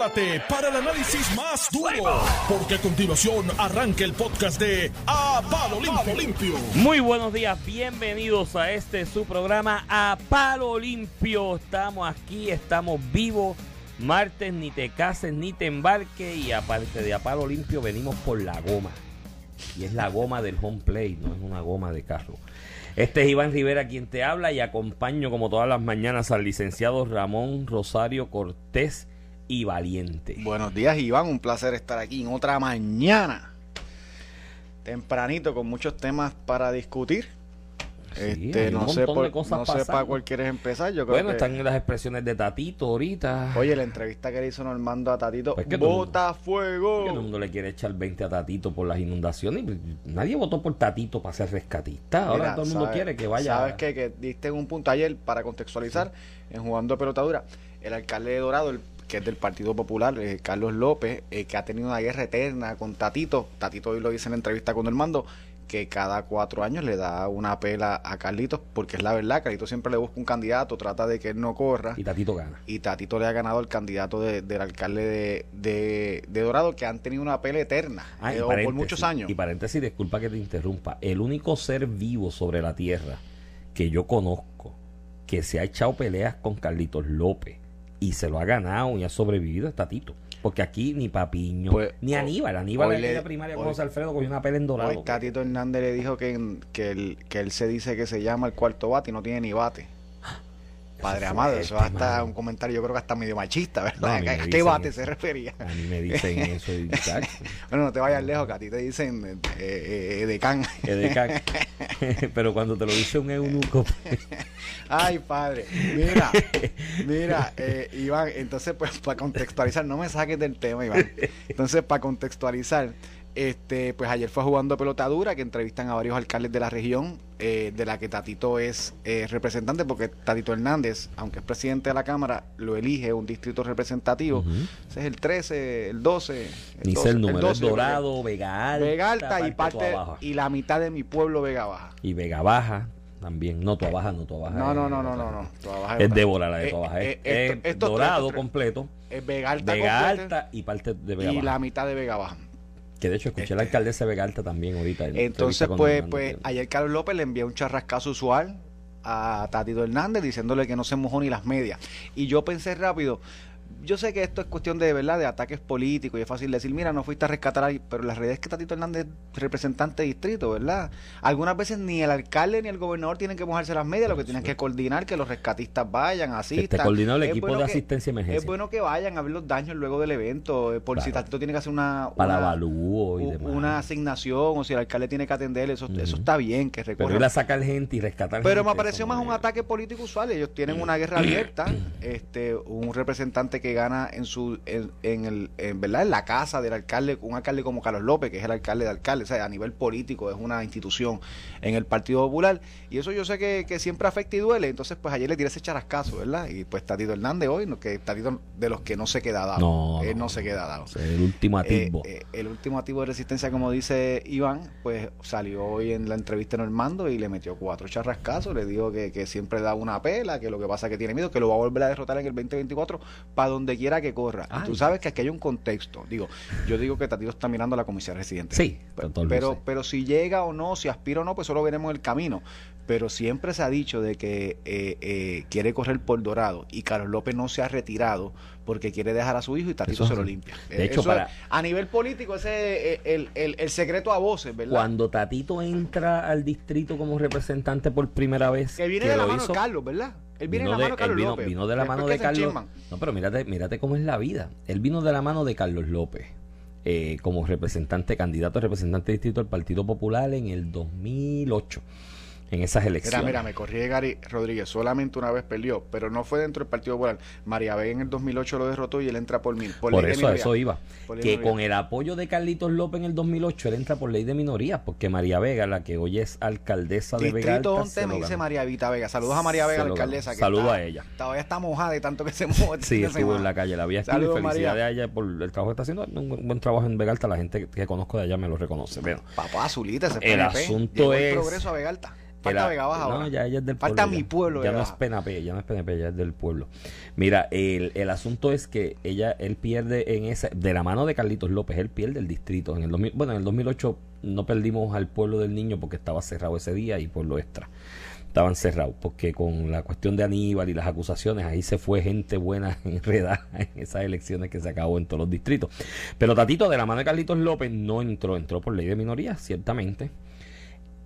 Para el análisis más duro, porque a continuación arranca el podcast de A Palo Limpio. Limpio. Muy buenos días, bienvenidos a este su programa A Palo Limpio. Estamos aquí, estamos vivos. Martes, ni te cases ni te embarques. Y aparte de A Palo Limpio, venimos por la goma. Y es la goma del home play, no es una goma de carro. Este es Iván Rivera quien te habla y acompaño como todas las mañanas al licenciado Ramón Rosario Cortés y Valiente. Buenos días, Iván. Un placer estar aquí en otra mañana. Tempranito, con muchos temas para discutir. Sí, este, no sé, montón por, de cosas no sé para cuál quieres empezar. Yo creo Bueno, que, están las expresiones de Tatito ahorita. Oye, la entrevista que le hizo Normando a Tatito, Pues ¡Bota Que todo el fuego! mundo le quiere echar 20 a Tatito por las inundaciones. Nadie votó por Tatito para ser rescatista. Ahora Mira, todo el mundo quiere que vaya. Sabes qué? que diste un punto ayer para contextualizar en jugando pelotadura. El alcalde de Dorado, el, que es del Partido Popular, eh, Carlos López, eh, que ha tenido una guerra eterna con Tatito. Tatito hoy lo dice en la entrevista con Normando que cada cuatro años le da una pela a Carlitos, porque es la verdad, Carlitos siempre le busca un candidato, trata de que él no corra. Y Tatito gana. Y Tatito le ha ganado al candidato de- del alcalde de, de- de Dorado, que han tenido una pelea eterna Ah, eh, por muchos años. Y paréntesis, disculpa que te interrumpa. El único ser vivo sobre la tierra que yo conozco que se ha echado peleas con Carlitos López y se lo ha ganado y ha sobrevivido es Tatito. Porque aquí ni Papiño, Pues, ni Aníbal. Aníbal en la primaria con José Alfredo cogió una pelea en dorado. Hoy Tatito Hernández le dijo que, que, él, que él se dice que se llama el cuarto bate y no tiene ni bate. Padre amado, eso este, hasta mano. un comentario yo creo que hasta medio machista, ¿verdad? ¿A qué bate eso. se refería? A mí me dicen eso y. Bueno, no te vayas lejos, que a ti te dicen eh, eh, eh, decán. Que de ca- Pero cuando te lo dice un eunuco, Ay, padre. Mira, mira, eh, Iván, entonces, pues, para contextualizar, no me saques del tema, Iván. Entonces, para contextualizar, este, pues ayer fue jugando pelotadura, que entrevistan a varios alcaldes de la región, eh, de la que Tatito es eh, representante, porque Tatito Hernández, aunque es presidente de la Cámara, lo elige un distrito representativo. Ujú. Ese es el 13, el 12. El dice 12, el número, es 12, yo creo. Dorado, Vega Alta, Vega Alta y parte y la mitad de mi pueblo Vega Baja. Y Vega Baja también. No, Toa Baja, no, Toa Baja. No, no, no, no, no, no. Baja Es. Débora la de Eh, Toa Baja. eh, Es- Dorado completo, Es Vega Alta Vega Alta y parte de Vega y Baja. la mitad de Vega Baja. Que de hecho escuché a la Este- alcaldesa de Vega Alta también ahorita. en Entonces, pues, pues ayer Carlos López le envió un charrascazo usual a Tatito Hernández diciéndole que no se mojó ni las medias. Y yo pensé rápido, yo sé que esto es cuestión de verdad, de ataques políticos y es fácil decir, mira, no fuiste a rescatar ahí, pero la realidad es que Tatito Hernández es representante de distrito, ¿verdad? Algunas veces ni el alcalde ni el gobernador tienen que mojarse las medias, lo que tienen que coordinar que los rescatistas vayan, Que asistan. esté coordinado el Es equipo bueno de que- asistencia y emergencia. Es bueno que vayan a ver los daños luego del evento, eh, por si Claro. Tatito tiene que hacer una, para una- avalúo y demás. una asignación o si el alcalde tiene que atender, eso, eso está bien que Pero recorra. ir a sacar gente y rescatar Pero gente, me pareció más un ataque político usual. Ellos tienen una guerra abierta. este Un representante que gana en su en, en el en, ¿verdad? en la casa del alcalde, un alcalde como Carlos López, que es el alcalde de alcalde, o sea, a nivel político es una institución en el Partido Popular. Y eso yo sé que, que siempre afecta y duele. Entonces, pues ayer le tiré ese charascazo, ¿verdad? Y pues Tatito Hernández hoy, que Tatito de los que no se queda dado. No, Él no. se queda dado. El último Eh, atisbo. eh, el último activo de resistencia, como dice Iván, pues salió hoy en la entrevista en Normando y le metió cuatro charrascazos, le dijo que, que siempre da una pela, que lo que pasa es que tiene miedo, que lo va a volver a derrotar en el 2024 para donde quiera que corra. Ay. tú sabes que aquí hay un contexto. Digo, yo digo que Tatito está mirando a la comisaría residente. Sí, pero, pero, pero si llega o no, si aspira o no, pues solo veremos el camino. Pero siempre se ha dicho de que eh, eh, quiere correr por Dorado y Carlos López no se ha retirado porque quiere dejar a su hijo y Tatito Eso se lo limpia. De Eh, hecho, eso para- es- a nivel político ese es el, el- el secreto a voces, ¿verdad? Cuando Tatito entra al distrito como representante por primera vez, que viene de la mano hizo, de Carlos, ¿verdad? Él viene vino de la mano de Carlos vino, López. vino de la mano de Carlos. enchisman. No, pero mírate, mírate cómo es la vida. Él vino de la mano de Carlos López eh, como representante, candidato a representante de distrito del Partido Popular en el 2008. En esas Mira, elecciones. mira, me corrí Gary Rodríguez, solamente una vez perdió, pero no fue dentro del Partido Popular. María Vega en el 2008 lo derrotó y él entra por mil. por ley de eso minoría. eso iba. Por ley de Que con el apoyo de Carlitos López en el 2008, él entra por ley de minoría, porque María Vega, la que hoy es alcaldesa de Vega Alta, 11 se me dice. María Vita Vega. Saludos a María Se Vega, la alcaldesa. Saludos a ella. Todavía está mojada de tanto que se mojó. este Sí, de estuvo en la calle, la escribir. Saludos, Felicidades a ella por el trabajo que está haciendo. Un buen, buen trabajo en Vega Alta, la gente que conozco de allá me lo reconoce. Bueno, Papá, Zulita, ese El PNP. asunto Llegó el es- progreso a Vega Alta. Falta Vega Baja No, ahora. ya ella es del Falta pueblo. mi pueblo, Ya no es. PNP, ya no es PNP, ya es del pueblo. Mira, el, el asunto es que ella, él pierde en esa, de la mano de Carlitos López, él pierde el distrito. En el 2000, bueno, en el 2008 no perdimos al pueblo del niño porque estaba cerrado ese día y pueblo extra. Estaban cerrados porque con la cuestión de Aníbal y las acusaciones, ahí se fue gente buena enredada en esas elecciones que se acabó en todos los distritos. Pero Tatito, de la mano de Carlitos López, no entró, entró por ley de minoría, ciertamente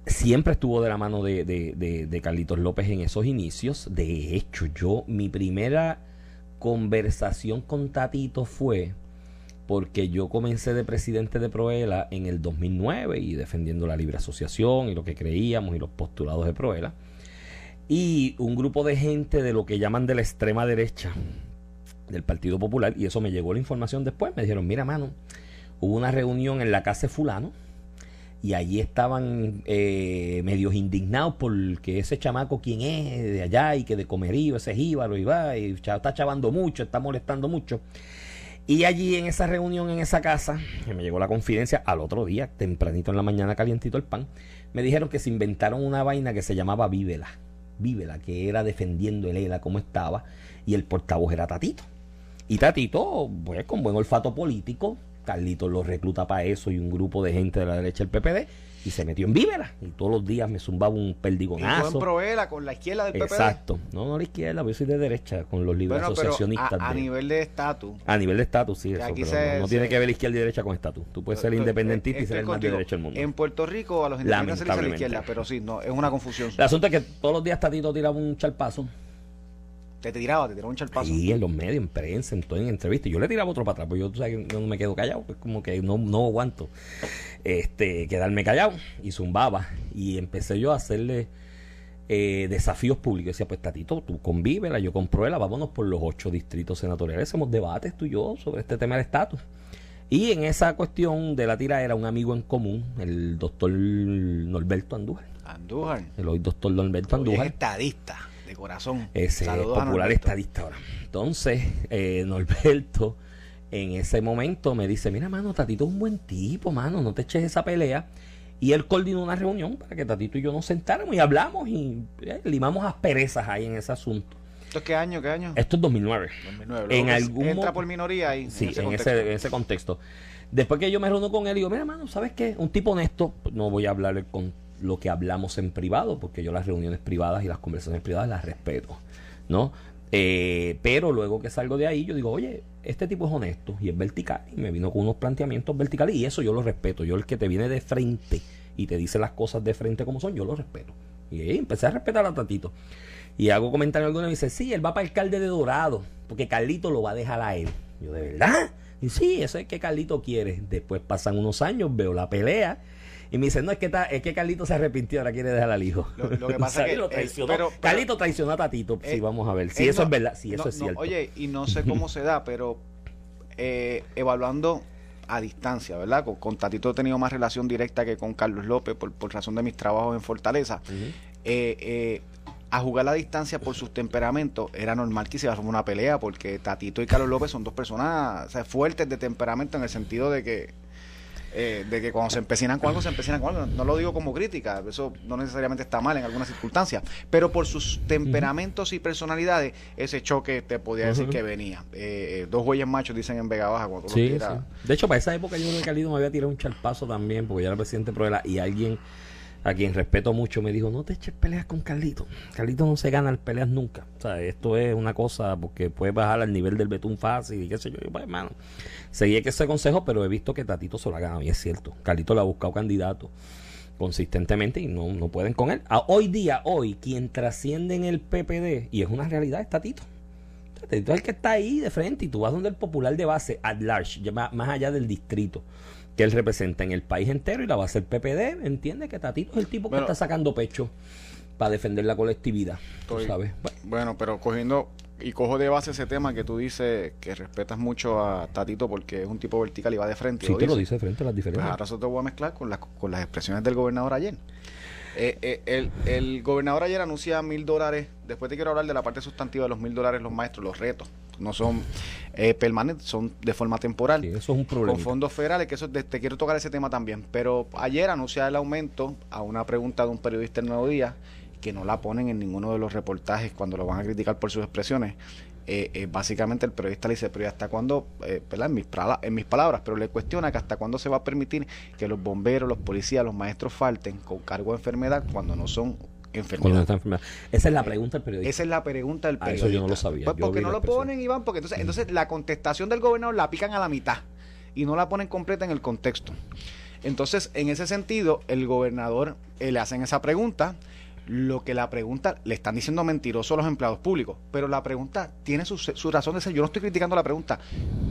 siempre estuvo de la mano de, de, de- Carlitos López en esos inicios. De hecho, yo, mi primera conversación con Tatito fue porque yo comencé de presidente de Proela en el 2009 y defendiendo la libre asociación y lo que creíamos y los postulados de Proela. Y un grupo de gente de lo que llaman de la extrema derecha del Partido Popular, y eso me llegó la información después, me dijeron, mira mano, hubo una reunión en la casa de fulano, y allí estaban eh, medios indignados porque ese chamaco quién es de allá y que de comerío, ese jíbaro y va y está chavando mucho, está molestando mucho. Y allí en esa reunión, en esa casa, que me llegó la confidencia al otro día, tempranito en la mañana, calientito el pan, me dijeron que se inventaron una vaina que se llamaba Vívela. Vívela, que era defendiendo el ELA como estaba, y el portavoz era Tatito. Y Tatito, pues con buen olfato político, Carlitos lo recluta para eso y un grupo de gente de la derecha del PPD, y se metió en Vívela. Y todos los días me zumbaba un Y tú en perdigonazo. Proela con la izquierda del PPD. Exacto. No, no la izquierda, yo soy de derecha, con los libros Bueno, pero asociacionistas. a, a de- nivel de estatus. a nivel de estatus, sí, eso, pero se- no, no se- tiene que ver izquierda y derecha con estatus. Tú puedes ser independentista y ser el más de derecha del mundo. En Puerto Rico a los independientes se les dice la izquierda, pero sí, no, es una confusión. El asunto es que todos los días Tatito tiraba un charpazo. Te tiraba, te tiraba un charpazo. Sí, en los medios, en prensa, en todo, en entrevistas. Yo le tiraba otro para atrás, porque yo, tú sabes, yo no me quedo callado. Es como que no, no aguanto este, quedarme callado. Y zumbaba. Y empecé yo a hacerle eh, desafíos públicos. Decía, pues Tatito, tú convívela, yo compruébela, vámonos por los ocho distritos senatoriales. Hacemos debates tú y yo sobre este tema del estatus. Y en esa cuestión de la tira era un amigo en común, el doctor Norberto Andújar. Andújar. El hoy doctor Norberto Hoy es Andújar. estadista, de corazón. Ese Saludos popular estadista ahora. Entonces, eh, Norberto en ese momento me dice, mira, mano, Tatito es un buen tipo, mano, no te eches esa pelea. Y él coordinó una reunión para que Tatito y yo nos sentáramos y hablamos y eh, limamos asperezas ahí en ese asunto. ¿Esto es qué año? ¿Qué año? Esto es 2009. 2009. en algún entra por minoría ahí. Sí, en ese, en ese contexto. Después que yo me reúno con él, digo, mira, mano, ¿sabes qué? Un tipo honesto, no voy a hablar con lo que hablamos en privado, porque yo las reuniones privadas y las conversaciones privadas las respeto, ¿no? Eh, pero luego que salgo de ahí, yo digo, oye, este tipo es honesto y es vertical, y me vino con unos planteamientos verticales, y eso yo lo respeto. Yo, el que te viene de frente y te dice las cosas de frente como son, yo lo respeto. Y ahí empecé a respetar a Tatito. Y hago comentario alguno y me dice, sí, él va para alcalde de Dorado, porque Carlito lo va a dejar a él. Yo, ¿de verdad? Y sí, eso es que Carlito quiere. Después pasan unos años, veo la pelea. Y me dice, no, es que, ta- es que Carlito se arrepintió, ahora quiere dejar al hijo. Lo- lo que pasa ¿Sabes? que, lo traicionó. pero- pero- Carlito traicionó a Tatito. sí, Eh, vamos a ver. Si eso no- es verdad, si eso es no, cierto. oye, y no sé cómo se da, pero eh, evaluando a distancia, ¿verdad? Con, con Tatito he tenido más relación directa que con Carlos López por, por razón de mis trabajos en Fortaleza. Eh, eh, a jugar a distancia por sus temperamentos era normal que se iba a una pelea porque Tatito y Carlos López son dos personas o sea, fuertes de temperamento en el sentido de que eh, de que cuando se empecinan con algo, se empecinan con algo. No lo digo como crítica, eso no necesariamente está mal en algunas circunstancias, pero por sus temperamentos y personalidades, ese choque te podía decir que venía. Eh, eh, dos bueyes machos dicen en Vega Baja cuando Sí, tiras. sí. De hecho, para esa época yo creo que Carlito me había tirado un charpazo también, porque yo era presidente de Proela, y alguien a quien respeto mucho me dijo, no te eches peleas con Carlito. Carlito no se gana las peleas nunca. O sea, esto es una cosa porque puede bajar al nivel del betún fácil y qué sé yo. Y, pues, hermano, seguí que ese consejo, pero he visto que Tatito se lo ha ganado y es cierto. Carlito le ha buscado candidato consistentemente y no, no pueden con él. A hoy día, hoy, quien trasciende en el PPD, y es una realidad, es Tatito. Tatito es el que está ahí de frente y tú vas donde el popular de base, at large, más allá del distrito que él representa en el país entero y la base del PPD, entiende que Tatito es el tipo que está sacando pecho para defender la colectividad, tú sabes. Bueno, Bueno, pero cogiendo y cojo de base ese tema que tú dices que respetas mucho a Tatito porque es un tipo vertical y va de frente. sí te lo dice. dice frente a las Pues diferencias. ahora eso te voy a mezclar con las, con las expresiones del gobernador ayer. Eh, eh, el, el gobernador ayer anuncia mil dólares. Después te quiero hablar de la parte sustantiva de los mil dólares, los maestros, los retos no son eh, permanentes, son de forma temporal. Sí, eso es un problema. Con fondos federales, que eso te, te quiero tocar ese tema también. Pero ayer anuncia el aumento a una pregunta de un periodista en Nuevo Día, que no la ponen en ninguno de los reportajes cuando lo van a criticar por sus expresiones. Eh, eh, básicamente el periodista le dice, pero ¿y hasta cuándo, eh. En mis, en mis palabras, pero le cuestiona que hasta cuándo se va a permitir que los bomberos, los policías, los maestros falten con cargo de enfermedad cuando no son Cuando enfermedades. está enfermedad. Esa es la pregunta del periodista. Esa es la pregunta del Ah, periodista. eso yo no lo sabía. Pues porque no lo expresión. ponen, Iván, porque entonces, entonces la contestación del gobernador la pican a la mitad y no la ponen completa en el contexto. Entonces, en ese sentido, el gobernador eh, le hacen esa pregunta. Lo que la pregunta, le están diciendo mentiroso a los empleados públicos, pero la pregunta tiene su, su razón de ser. Yo no estoy criticando la pregunta.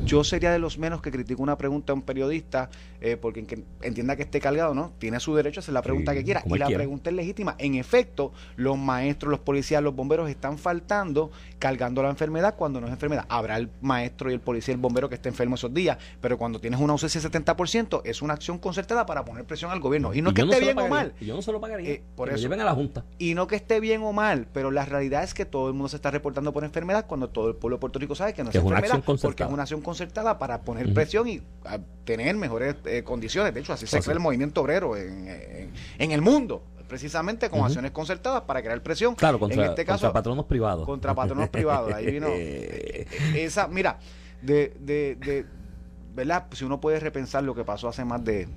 Yo sería de los menos que critico una pregunta a un periodista eh, porque en que entienda que esté cargado, ¿no? Tiene su derecho a hacer la pregunta Sí, que quiera. Y la quiera. pregunta es legítima. En efecto, los maestros, los policías, los bomberos están faltando, cargando la enfermedad cuando no es enfermedad. Habrá el maestro y el policía y el bombero que esté enfermo esos días, pero cuando tienes una ausencia de 70%, es una acción concertada para poner presión al gobierno. Y no es que esté bien o mal. Y Yo no se lo pagaría. Eh, por Que lo lleven a la Junta. Y no que esté bien o mal, pero la realidad es que todo el mundo se está reportando por enfermedad cuando todo el pueblo de Puerto Rico sabe que no Que es enfermedad, porque es una acción concertada para poner presión y a, tener mejores eh, condiciones. De hecho, así se crea el movimiento obrero en, en- en el mundo, precisamente con acciones concertadas para crear presión. Claro, contra, en este caso, contra patronos privados. contra patronos privados. Ahí vino esa, mira, de, de, de, ¿verdad? Si uno puede repensar lo que pasó hace más de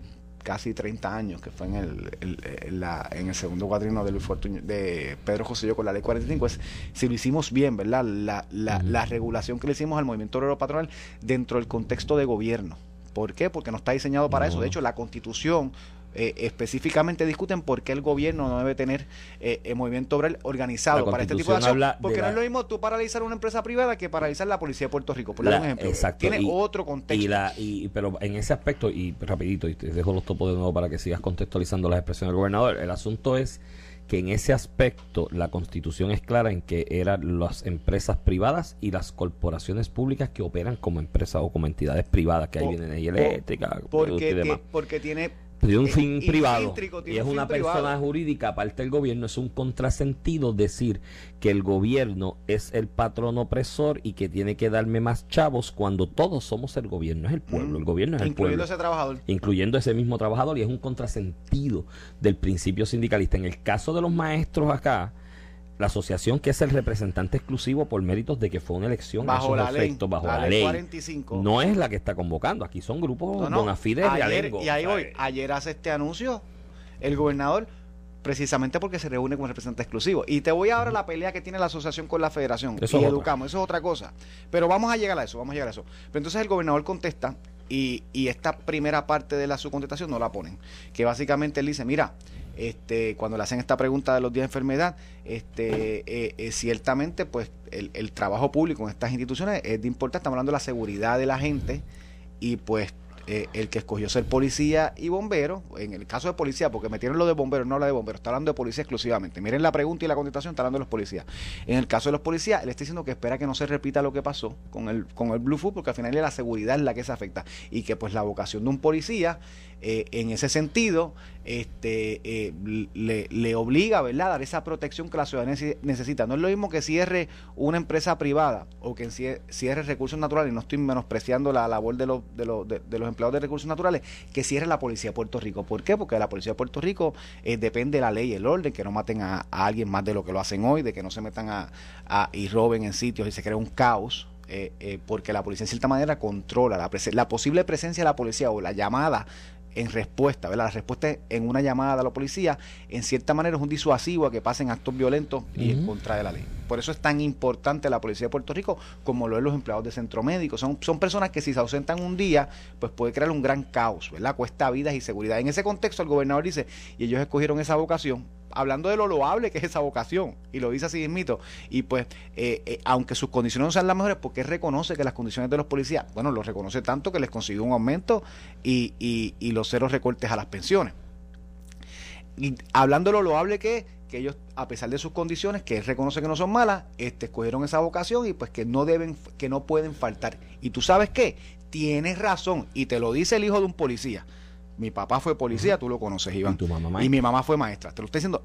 casi 30 años, que fue en el, el- en la- en el segundo cuadrino de, Luis Fortuño- de Pedro José con la ley 45, es si lo hicimos bien, ¿verdad? La, la, la regulación que le hicimos al movimiento obrero patronal dentro del contexto de gobierno. ¿Por qué? Porque no está diseñado para No. eso. De hecho, la constitución eh, específicamente discuten por qué el gobierno no debe tener eh, el movimiento obrero organizado para este tipo de acción. de Porque no la- es lo mismo tú paralizar una empresa privada que paralizar la policía de Puerto Rico. Por dar La- un ejemplo. exacto, Tiene y- otro contexto. Y la, y, pero en ese aspecto, y rapidito, y te dejo los topos de nuevo para que sigas contextualizando las expresiones del gobernador, el asunto es que en ese aspecto la constitución es clara en que eran las empresas privadas y las corporaciones públicas que operan como empresas o como entidades privadas, que ahí Po- viene energía po- eléctrica, porque, y demás. ti- porque tiene Tiene un eh, fin privado y es un una privado. persona jurídica aparte del gobierno es un contrasentido decir que el gobierno es el patrón opresor y que tiene que darme más chavos cuando todos somos el gobierno es el pueblo Mm. el gobierno es el incluyendo pueblo ese trabajador. incluyendo ese mismo trabajador y es un contrasentido del principio sindicalista en el caso de los maestros acá la asociación que es el representante exclusivo por méritos de que fue una elección Bajo la ley. efectos, bajo la la, ley ley 45. no es la que está convocando aquí son grupos No, no. bona fides de Ayer- alengo y ahí voy. Ayer hace este anuncio el gobernador precisamente porque se reúne con representante exclusivo. Y te voy ahora a la pelea que tiene la asociación con la federación. Eso y es otra. educamos, eso es otra cosa. Pero vamos a llegar a eso, vamos a llegar a eso. Pero entonces el gobernador contesta y, y esta primera parte de la su contestación no la ponen. Que básicamente él dice, mira, este, cuando le hacen esta pregunta de los días de enfermedad, este, eh, eh, ciertamente pues el, trabajo público en estas instituciones es de importancia, estamos hablando de la seguridad de la gente y pues eh, el que escogió ser policía y bombero, en el caso de policía, porque metieron lo de bombero, no habla de bombero, está hablando de policía exclusivamente. Miren la pregunta y la contestación, está hablando de los policías. En el caso de los policías, él está diciendo que espera que no se repita lo que pasó con el, con el Blue Food, porque al final la seguridad es la que se afecta. Y que pues la vocación de un policía, eh, en ese sentido, este eh, le, obliga ¿verdad? a dar esa protección que la ciudadanía nece- necesita. No es lo mismo que cierre una empresa privada o que cie- cierre recursos naturales, no estoy menospreciando la labor de los, de los, de, los empleados de recursos naturales, que cierre la policía de Puerto Rico. ¿Por qué? Porque la policía de Puerto Rico eh, depende de la ley y el orden, que no maten a, alguien más de lo que lo hacen hoy, de que no se metan a, y roben en sitios y se crea un caos. eh, porque la policía en cierta manera controla la posible presencia de la policía o la llamada en respuesta, ¿verdad? La respuesta en una llamada a la policía, en cierta manera es un disuasivo a que pasen actos violentos y en contra de la ley. Por eso es tan importante la policía de Puerto Rico como lo es los empleados de centro médico. Son, son personas que si se ausentan un día, pues puede crear un gran caos, ¿verdad? Cuesta vidas y seguridad. En ese contexto el gobernador dice, y ellos escogieron esa vocación, hablando de lo loable que es esa vocación, y lo dice así mismito, y pues, eh, eh, aunque sus condiciones no sean las mejores, porque reconoce que las condiciones de los policías, bueno, los reconoce tanto que les consiguió un aumento y, y, y los ceros recortes a las pensiones. Y hablando de lo loable que es, que ellos, a pesar de sus condiciones, que él reconoce que no son malas, este, escogieron esa vocación y pues que no deben, que no pueden faltar. Y tú sabes qué, tienes razón, y te lo dice el hijo de un policía. Mi papá fue policía, tú lo conoces, Iván. Y tu mamá Y mi mamá fue maestra. Te lo estoy diciendo.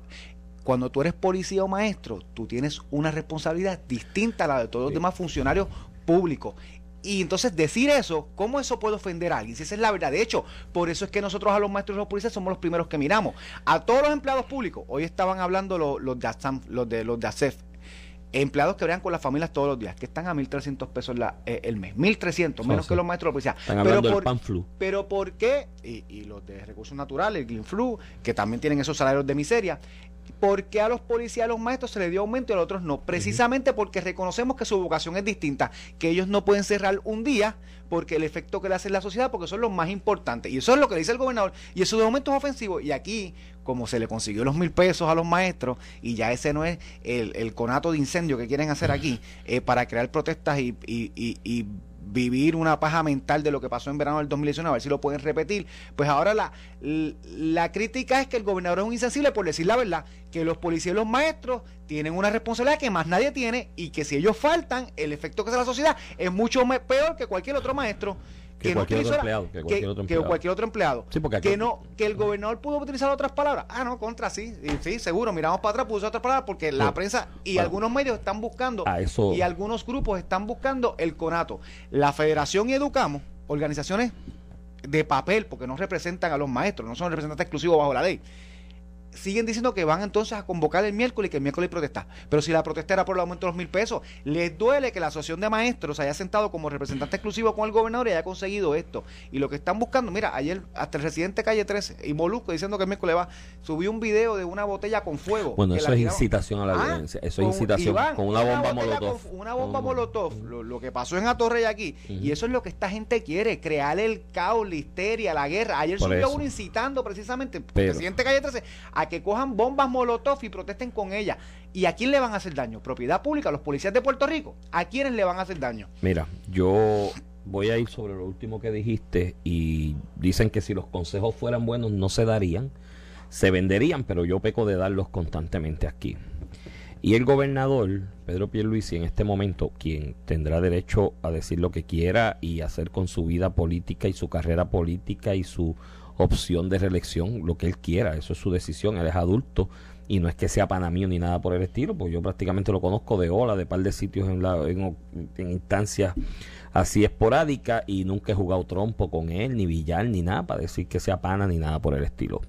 Cuando tú eres policía o maestro, tú tienes una responsabilidad distinta a la de todos los demás funcionarios público. Y entonces decir eso, ¿cómo eso puede ofender a alguien? Si esa es la verdad. De hecho, por eso es que nosotros a los maestros y los policías somos los primeros que miramos. A todos los empleados públicos, hoy estaban hablando los, los, de, los, de, los de ASEF, empleados que habrían con las familias todos los días, que están a 1.300 pesos la, eh, el mes, 1.300, menos que los maestros de policía. Están pero por, del flu. Pero ¿por qué? Y, y, los de recursos naturales, el Green Flu, que también tienen esos salarios de miseria, ¿Por qué a los policías, a los maestros se les dio aumento y a los otros no? Precisamente porque reconocemos que su vocación es distinta, que ellos no pueden cerrar un día porque el efecto que le hace en la sociedad, porque son los más importantes. Y eso es lo que le dice el gobernador. Y eso de aumento es ofensivo. Y aquí, como se le consiguió los mil pesos a los maestros, y ya ese no es el, conato de incendio que quieren hacer aquí, eh, para crear protestas y, y vivir una paja mental de lo que pasó en verano del 2019, a ver si lo pueden repetir. Pues ahora la, la crítica es que el gobernador es un insensible por decir la verdad, que los policías y los maestros tienen una responsabilidad que más nadie tiene y que si ellos faltan, el efecto que hace la sociedad es mucho peor que cualquier otro maestro que, cualquier otro empleado, que, cualquier otro empleado. Que cualquier otro empleado. que no, que el gobernador pudo utilizar otras palabras. Ah, no, contra sí, sí, seguro. Miramos para atrás, puso otras palabras porque la prensa y algunos medios están buscando y algunos grupos están buscando el conato. La Federación y Educamos, organizaciones de papel, porque no representan a los maestros, no son representantes exclusivos bajo la ley siguen diciendo que van entonces a convocar el miércoles y que el miércoles protestar. Pero si la protesta era por el aumento de los mil pesos, les duele que la asociación de maestros haya sentado como representante exclusivo con el gobernador y haya conseguido esto. Y lo que están buscando, mira, ayer hasta el residente calle 13 y Molusco diciendo que el miércoles va, subió un video de una botella con fuego. Bueno, eso es incitación a la ah, violencia. Eso es incitación con una bomba molotov. una bomba molotov, lo, que pasó en Atorrey aquí. Y eso es lo que esta gente quiere, crear el caos, la histeria, la guerra. Ayer subió uno incitando precisamente, el presidente calle 13, a que cojan bombas molotov y protesten con ellas. ¿Y a quién le van a hacer daño? ¿Propiedad pública? ¿Los policías de Puerto Rico? ¿A quiénes le van a hacer daño? Mira, yo voy a ir sobre lo último que dijiste y dicen que si los consejos fueran buenos no se darían, se venderían, pero yo peco de darlos constantemente aquí. Y el gobernador, Pedro Pierluisi, en este momento, quien tendrá derecho a decir lo que quiera y hacer con su vida política y su carrera política y su opción de reelección, lo que él quiera, eso es su decisión, él es adulto y no es que sea pana mío ni nada por el estilo, pues yo prácticamente lo conozco de ola, de par de sitios en, la, en, instancias así esporádicas y nunca he jugado trompo con él, ni billar, ni nada para decir que sea pana ni nada por el estilo.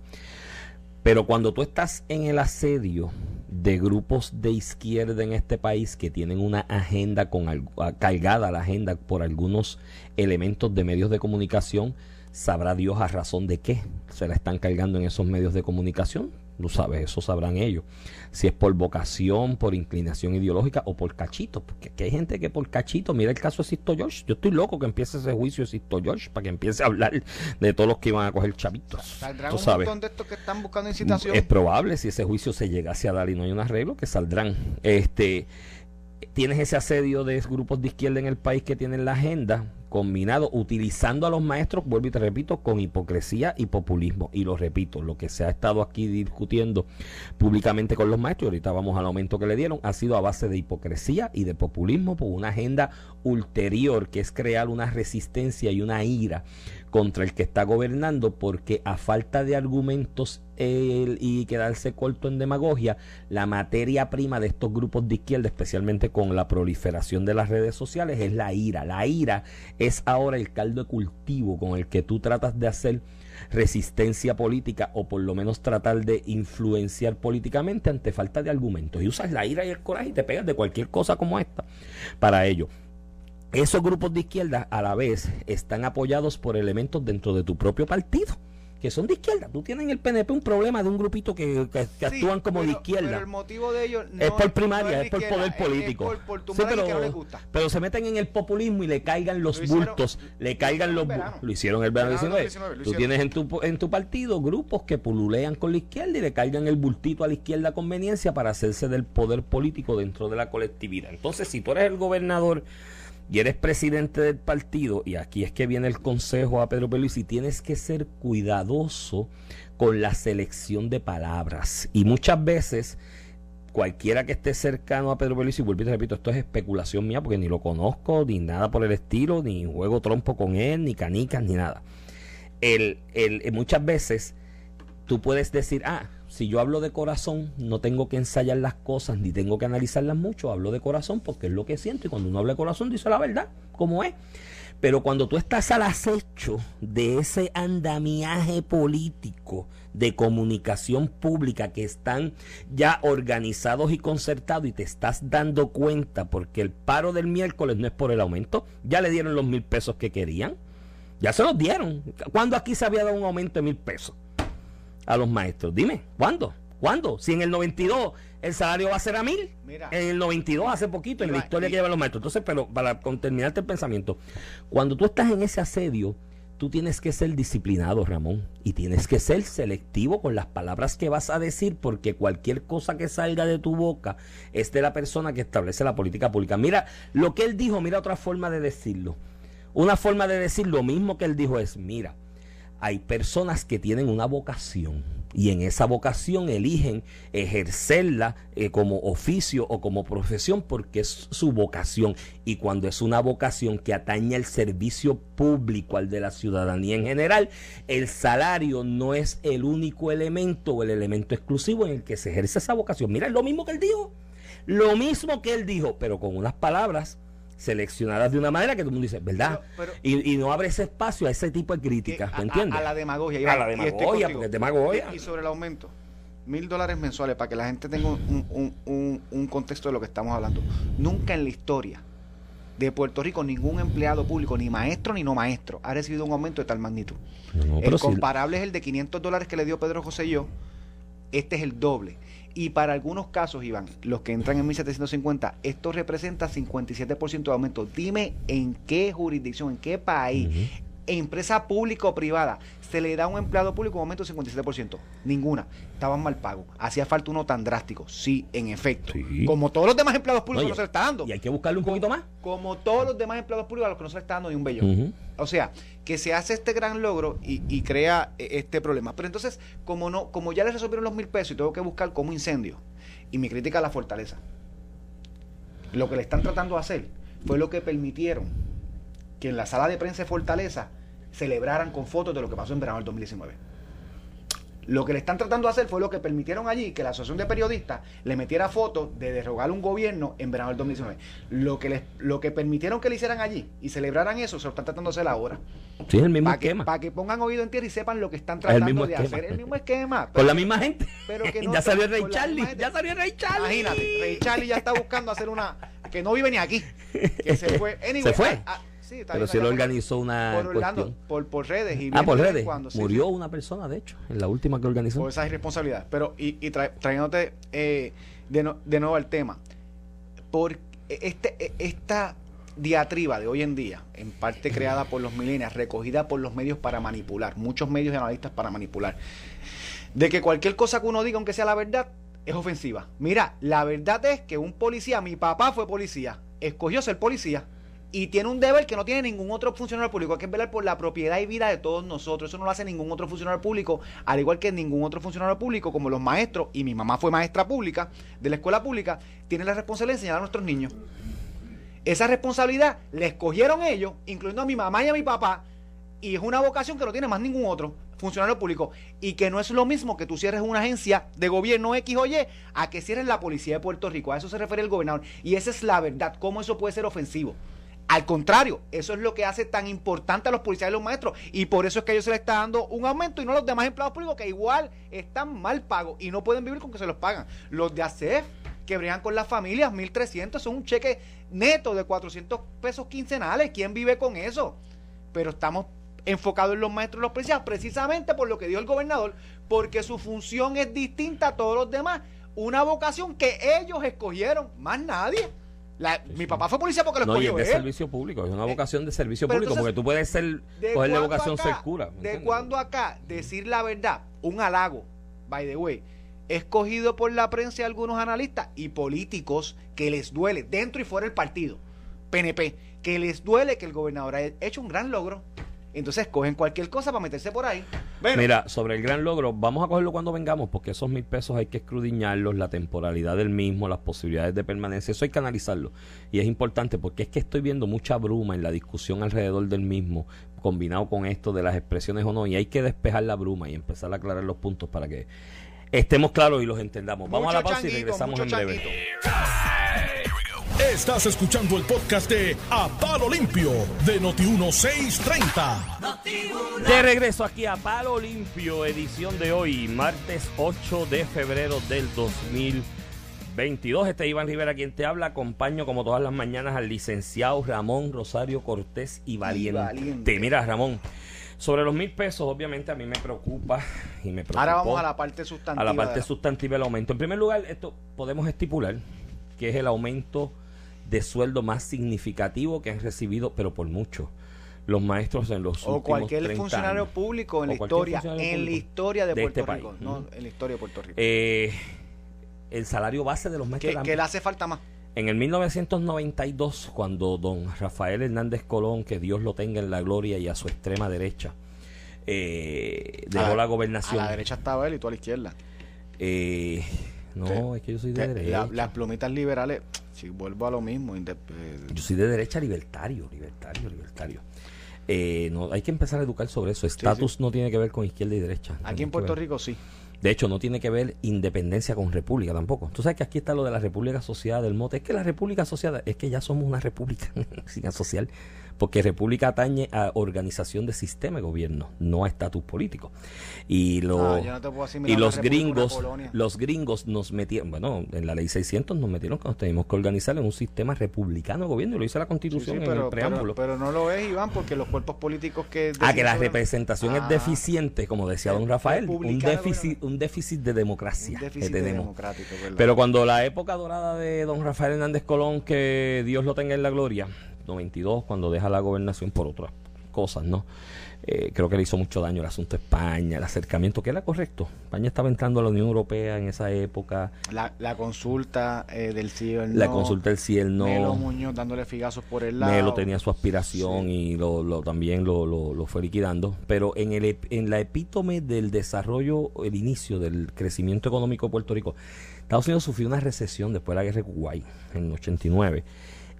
Pero cuando tú estás en el asedio de grupos de izquierda en este país que tienen una agenda con cargada la agenda por algunos elementos de medios de comunicación, sabrá Dios a razón de qué se la están cargando en esos medios de comunicación. Tú sabes, eso sabrán ellos. Si es por vocación, por inclinación ideológica o por cachito. Porque aquí hay gente que por cachito, mira el caso de Sisto George. Yo estoy loco que empiece ese juicio de Sisto George para que empiece a hablar de todos los que iban a coger chavitos. ¿Saldrán un montón de estos que están buscando incitación? Es probable, si ese juicio se llegase a dar y no hay un arreglo, que saldrán. Este tienes ese asedio de grupos de izquierda en el país que tienen la agenda combinado, utilizando a los maestros, vuelvo y te repito, con hipocresía y populismo. Y lo repito, lo que se ha estado aquí discutiendo públicamente con los maestros, ahorita vamos al aumento que le dieron, ha sido a base de hipocresía y de populismo por una agenda ulterior, que es crear una resistencia y una ira contra el que está gobernando porque a falta de argumentos y quedarse corto en demagogia, la materia prima de estos grupos de izquierda, especialmente con la proliferación de las redes sociales, es la ira. La ira es ahora el caldo de cultivo con el que tú tratas de hacer resistencia política o por lo menos tratar de influenciar políticamente ante falta de argumentos. Y usas la ira y el coraje y te pegas de cualquier cosa como esta para ello. Esos grupos de izquierda a la vez están apoyados por elementos dentro de tu propio partido que son de izquierda. Tú tienes en el PNP un problema de un grupito que, actúan como de izquierda. Pero el motivo de ellos es por primaria, es, por poder político. pero, se meten en el populismo y le caigan los bultos, le caigan los Lo hicieron el verano 19. Tú tienes en tu, en tu partido grupos que pululean con la izquierda y le caigan el bultito a la izquierda a conveniencia para hacerse del poder político dentro de la colectividad. Entonces, si tú eres el gobernador y eres presidente del partido, y aquí es que viene el consejo a Pedro y tienes que ser cuidadoso con la selección de palabras. Y muchas veces, cualquiera que esté cercano a Pedro y vuelvo y te repito, esto es especulación mía porque ni lo conozco, ni nada por el estilo, ni juego trompo con él, ni canicas, ni nada. El, el, muchas veces tú puedes decir, ah, si yo hablo de corazón, no tengo que ensayar las cosas ni tengo que analizarlas mucho, hablo de corazón porque es lo que siento y cuando uno habla de corazón dice la verdad, como es. Pero cuando tú estás al acecho de ese andamiaje político de comunicación pública que están ya organizados y concertados y te estás dando cuenta porque el paro del miércoles no es por el aumento, ya le dieron los mil pesos que querían, ya se los dieron. ¿Cuándo aquí se había dado un aumento de mil pesos a los maestros? Dime, ¿cuándo? ¿Cuándo? Si en el 92 el salario va a ser a mil. En el 92, hace poquito, en la historia que llevan los maestros. Entonces, pero para terminarte el pensamiento, cuando tú estás en ese asedio, tú tienes que ser disciplinado, Ramón, y tienes que ser selectivo con las palabras que vas a decir, porque cualquier cosa que salga de tu boca es de la persona que establece la política pública. Mira lo que él dijo, mira otra forma de decirlo. Una forma de decir lo mismo que él dijo es, mira, hay personas que tienen una vocación y en esa vocación eligen ejercerla eh, como oficio o como profesión porque es su vocación. Y cuando es una vocación que atañe al servicio público, al de la ciudadanía en general, el salario no es el único elemento o el elemento exclusivo en el que se ejerce esa vocación. Mira, es lo mismo que él dijo. Lo mismo que él dijo, pero con unas palabras seleccionadas de una manera que todo el mundo dice, ¿verdad? y, no abre ese espacio a ese tipo de críticas, ¿me entiendes? A, la demagogia. a la demagogia, porque es demagogia. Y, sobre el aumento, mil dólares mensuales, para que la gente tenga un, contexto de lo que estamos hablando. Nunca en la historia de Puerto Rico ningún empleado público, ni maestro ni no maestro, ha recibido un aumento de tal magnitud. el comparable es el de 500 dólares que le dio Pedro José y yo. Este es el doble. Y para algunos casos, Iván, los que entran en 1750, esto representa 57% de aumento. Dime en qué jurisdicción, en qué país, empresa pública o privada, se le da a un empleado público un aumento del 57%. Ninguna. Estaban mal pagos. Hacía falta uno tan drástico. Sí, en efecto. Como todos los demás empleados públicos no, se le está dando. Y hay que buscarle un poquito más. Como todos los demás empleados públicos a los que no se le está dando ni un bello. O sea, que se hace este gran logro y, crea eh, este problema. Pero entonces, como no, como ya les resolvieron los mil pesos y tengo que buscar como incendio, y mi crítica a la fortaleza. Lo que le están tratando de hacer fue lo que permitieron que en la sala de prensa de Fortaleza celebraran con fotos de lo que pasó en verano del 2019. Lo que le están tratando de hacer fue lo que permitieron allí que la Asociación de Periodistas le metiera fotos de derrogar un gobierno en verano del 2019. Lo que, les, lo que permitieron que le hicieran allí y celebraran eso, se lo están tratando de hacer ahora. Sí, es el mismo esquema. Para que pongan oído en tierra y sepan lo que están tratando de hacer. El mismo esquema. Con la misma gente. Pero que ya salió Rey Charlie. Ya salió Rey Charlie. Imagínate, Rey Charlie ya está buscando hacer una. que no vive ni aquí. Que se fue. se fue. Pero si lo organizó una por, por, redes. Y ah, por redes. Murió una persona, de hecho, en la última que organizó. Por esa irresponsabilidad. Pero, y, y trayéndote eh, de, de nuevo al tema, por este, esta diatriba de hoy en día, en parte creada por los millennials, recogida por los medios para manipular, muchos medios y analistas para manipular, de que cualquier cosa que uno diga, aunque sea la verdad, es ofensiva. Mira, la verdad es que un policía, mi papá fue policía, escogió ser policía y tiene un deber que no tiene ningún otro funcionario público, que velar por la propiedad y vida de todos nosotros. Eso no lo hace ningún otro funcionario público, al igual que ningún otro funcionario público, como los maestros, y mi mamá fue maestra pública de la escuela pública, tiene la responsabilidad de enseñar a nuestros niños. Esa responsabilidad la escogieron ellos, incluyendo a mi mamá y a mi papá, y es una vocación que no tiene más ningún otro funcionario público y que no es lo mismo que tú cierres una agencia de gobierno X o Y a que cierres la policía de Puerto Rico. A eso se refiere el gobernador. Y esa es la verdad. ¿Cómo eso puede ser ofensivo? Al contrario, eso es lo que hace tan importante a los policías y los maestros. Y por eso es que ellos se les está dando un aumento y no a los demás empleados públicos que igual están mal pagos y no pueden vivir con que se los pagan. Los de ACEF que con las familias, 1.300, son un cheque neto de 400 pesos quincenales. ¿Quién vive con eso? Pero estamos enfocados en los maestros y los policías precisamente por lo que dijo el gobernador, porque su función es distinta a todos los demás. Una vocación que ellos escogieron, más nadie mi papá fue policía porque lo no, escogió y es de servicio público, es una eh, vocación de servicio público, porque tú puedes ser, cogerle vocación ser cura. ¿De cuando acá decir la verdad, un halago, by the way, escogido por la prensa y algunos analistas y políticos que les duele, dentro y fuera del partido, PNP, que les duele que el gobernador haya hecho un gran logro entonces cogen cualquier cosa para meterse por ahí. Mira, sobre el gran logro, vamos a cogerlo cuando vengamos, porque esos mil pesos hay que escrudiñarlos, la temporalidad del mismo, las posibilidades de permanencia, eso hay que analizarlo. Y es importante porque es que estoy viendo mucha bruma en la discusión alrededor del mismo, combinado con esto de las expresiones o no, y hay que despejar la bruma y empezar a aclarar los puntos para que estemos claros y los entendamos. Vamos a la pausa y regresamos en breve. Estás escuchando el podcast de A Palo Limpio de Noti1630. De regreso aquí a Palo Limpio, edición de hoy, martes 8 de febrero del 2022. Este es Iván Rivera quien te habla. Acompaño como todas las mañanas al licenciado Ramón Rosario Cortés y Valiente. Valiente. Mira, Ramón, sobre los mil pesos, obviamente a mí me preocupa y me preocupa. Ahora vamos a la parte sustantiva. a la parte de sustantiva del aumento. En primer lugar, esto podemos estipular que es el aumento de sueldo más significativo que han recibido, pero por mucho, los maestros en los o últimos cualquier 30 funcionario años. público en la historia, en la historia de, de Puerto este Rico, país. no, en la historia de Puerto Rico. Eh, el salario base de los maestros. que, que le hace falta más. En el 1992, cuando don Rafael Hernández Colón, que Dios lo tenga en la gloria y a su extrema derecha, eh, dejó A la A gobernación. la derecha estaba él y tú a la izquierda. eh, no, Sí. es que yo soy de Que derecha. la- las plumitas liberales, si vuelvo a lo mismo, eh, Yo soy de derecha libertario, libertario, libertario. Eh, no, hay que empezar a educar sobre eso. Estatus no tiene que ver con izquierda y derecha. aquí en Puerto Rico sí. De hecho, no tiene que ver independencia con república tampoco. Tú sabes que aquí está lo de la república asociada del mote. Es que la república asociada, es que ya somos una república sin asociar. Porque república atañe a organización de sistema de gobierno, no a estatus político. Y, lo, Ah, no y los gringos, los gringos nos metieron, bueno, en la ley 600 nos metieron que nos teníamos que organizar en un sistema republicano de gobierno y lo dice la constitución sí, en pero, el preámbulo. pero, pero no lo es, Iván, porque los cuerpos políticos que... Ah, que la representación es Ah, deficiente, como decía don Rafael, un déficit, un déficit de democracia Un que déficit tenemos. democrático, ¿verdad? Pero cuando la época dorada de don Rafael Hernández Colón, que Dios lo tenga en la gloria, 92, cuando deja la gobernación por otras cosas, ¿no? Eh, creo que le hizo mucho daño el asunto de España, el acercamiento, que era correcto. España estaba entrando a la Unión Europea en esa época, la, la consulta eh, del CIO, el la no, consulta del cielo no. Melo Muñoz dándole figazos por el lado. Melo tenía su aspiración y lo, lo- también lo, lo- lo fue liquidando. Pero en, el, en la epítome del desarrollo, el inicio del crecimiento económico de Puerto Rico, Estados Unidos sufrió una recesión después de la guerra de Kuwait en el 89.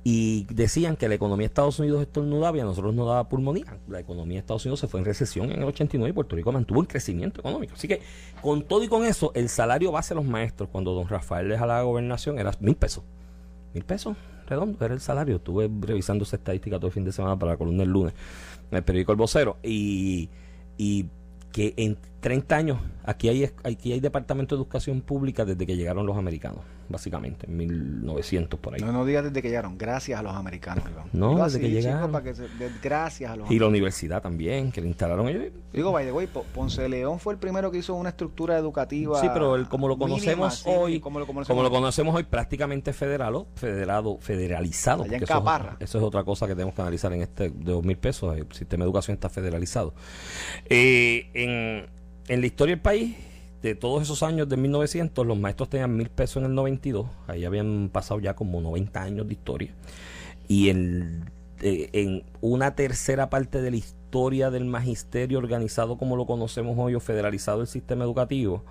Y decían que la economía de Estados Unidos estornudaba y a nosotros nos daba pulmonía. La economía de Estados Unidos se fue en recesión en el 89 y Puerto Rico mantuvo un crecimiento económico. Así que con todo y con eso, el salario base de los maestros cuando don Rafael deja la gobernación era mil pesos mil pesos redondo era el salario. Estuve revisando esa estadística todo el fin de semana para la columna el lunes en el periódico El Vocero y, y que en 30 años aquí hay aquí hay departamento de educación pública desde que llegaron los americanos, básicamente, en 1900 por ahí. No, no digas desde que llegaron, gracias a los americanos, Iván. No, Digo desde que chico, llegaron. para que se- de- gracias a los Y la universidad también, que le instalaron ellos. Digo, by the way, Po- Ponce León fue el primero que hizo una estructura educativa. Sí, pero el- como lo mínima, conocemos sí, hoy, como lo conocemos como lo hoy. conocemos hoy, prácticamente federado, federado, federalizado. Allá en eso es-. Eso, es otra cosa que tenemos que analizar en este de dos mil pesos. El sistema de educación está federalizado. Eh, en, en la historia del país, de todos esos años de 1900, los maestros tenían mil pesos en el 92. Ahí habían pasado ya como 90 años de historia. Y en, eh, en una tercera parte de la historia del magisterio organizado como lo conocemos hoy o federalizado el sistema educativo,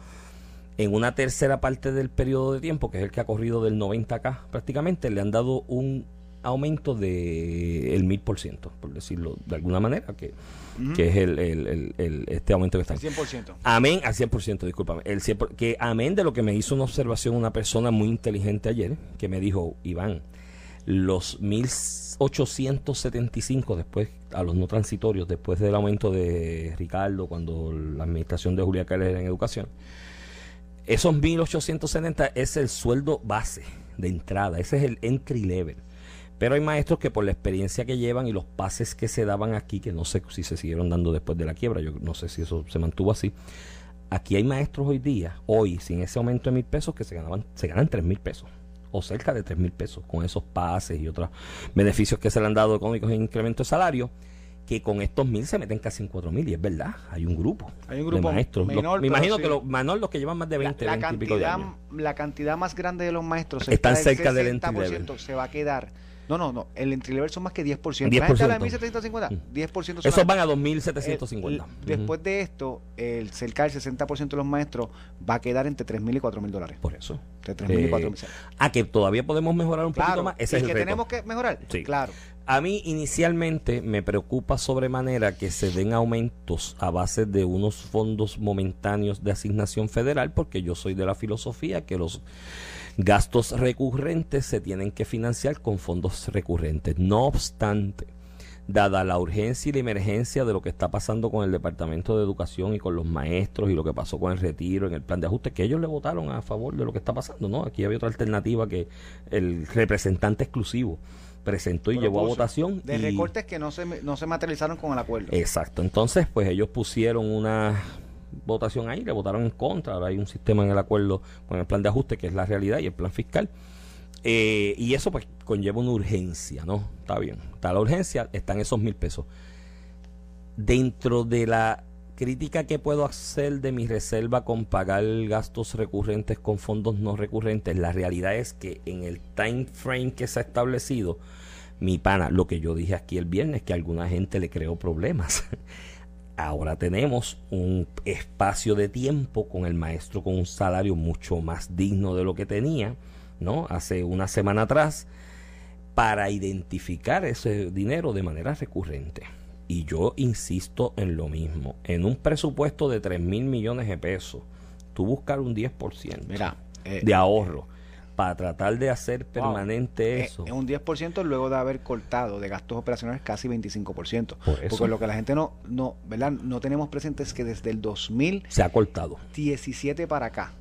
en una tercera parte del periodo de tiempo, que es el que ha corrido del 90 acá prácticamente, le han dado un aumento de el mil por ciento, por decirlo de alguna manera, que, que es el, el- el- el- este aumento que está. El 100%. Amén, al 100%, discúlpame. El 100%, que amén de lo que me hizo una observación una persona muy inteligente ayer, que me dijo, Iván, los 1875 después, a los no transitorios, después del aumento de Ricardo, cuando la administración de Julia Keller en educación, esos 1870 es el sueldo base de entrada, ese es el entry level. Pero hay maestros que por la experiencia que llevan y los pases que se daban aquí, que no sé si se siguieron dando después de la quiebra, yo no sé si eso se mantuvo así. Aquí hay maestros hoy día, hoy, sin ese aumento de mil pesos, que se ganaban, se ganan tres mil pesos. O cerca de tres mil pesos, con esos pases y otros beneficios que se le han dado económicos en incremento de salario, que con estos mil se meten casi en cuatro mil. Y es verdad, hay un grupo, Hay un grupo de maestros. Los- menor, me imagino sí. que los, menor los que llevan más de La, 20, la 20 y pico de cantidad, años. la cantidad más grande de los maestros Están del cerca del entry 60% se va a quedar. No, no, no. El entry level son más que 10%. 10%. La gente habla de 1750. 10% son Esos van a el- 2.750. el- después de esto, el cerca del 60% de los maestros va a quedar entre 3.000 y 4.000 dólares. Por eso. Entre 3.000 y Eh, 4.000. Ah, que todavía podemos mejorar un poquito Claro, más. Ese y es el que reto. tenemos que mejorar. Sí. Claro. A mí inicialmente me preocupa sobremanera que se den aumentos a base de unos fondos momentáneos de asignación federal, porque yo soy de la filosofía que los gastos recurrentes se tienen que financiar con fondos recurrentes. No obstante, dada la urgencia y la emergencia de lo que está pasando con el Departamento de Educación y con los maestros y lo que pasó con el retiro en el plan de ajuste, que ellos le votaron a favor de lo que está pasando, ¿no? Aquí había otra alternativa que el representante exclusivo presentó y llevó a votación. De recortes que no se, no se materializaron con el acuerdo. Exacto. Entonces, pues ellos pusieron una votación ahí, le votaron en contra. Ahora hay un sistema en el acuerdo con el plan de ajuste, que es la realidad, y el plan fiscal. Eh, y eso pues conlleva una urgencia, ¿no? Está bien. Está la urgencia, están esos mil pesos. Dentro de la crítica que puedo hacer de mi reserva con pagar gastos recurrentes con fondos no recurrentes, la realidad es que en el time frame que se ha establecido, mi pana, lo que yo dije aquí el viernes, que a alguna gente le creó problemas. Ahora tenemos un espacio de tiempo con el maestro con un salario mucho más digno de lo que tenía, ¿no? Hace una semana atrás, para identificar ese dinero de manera recurrente. Y yo insisto en lo mismo. En un presupuesto de 3 mil millones de pesos, tú buscar un 10% Mira, eh, de ahorro para tratar de hacer permanente eh, eso. Es un 10% luego de haber cortado de gastos operacionales casi 25%. Por eso. Porque lo que la gente no, no, ¿verdad? no tenemos presente es que desde el 2017 Se ha cortado. para acá,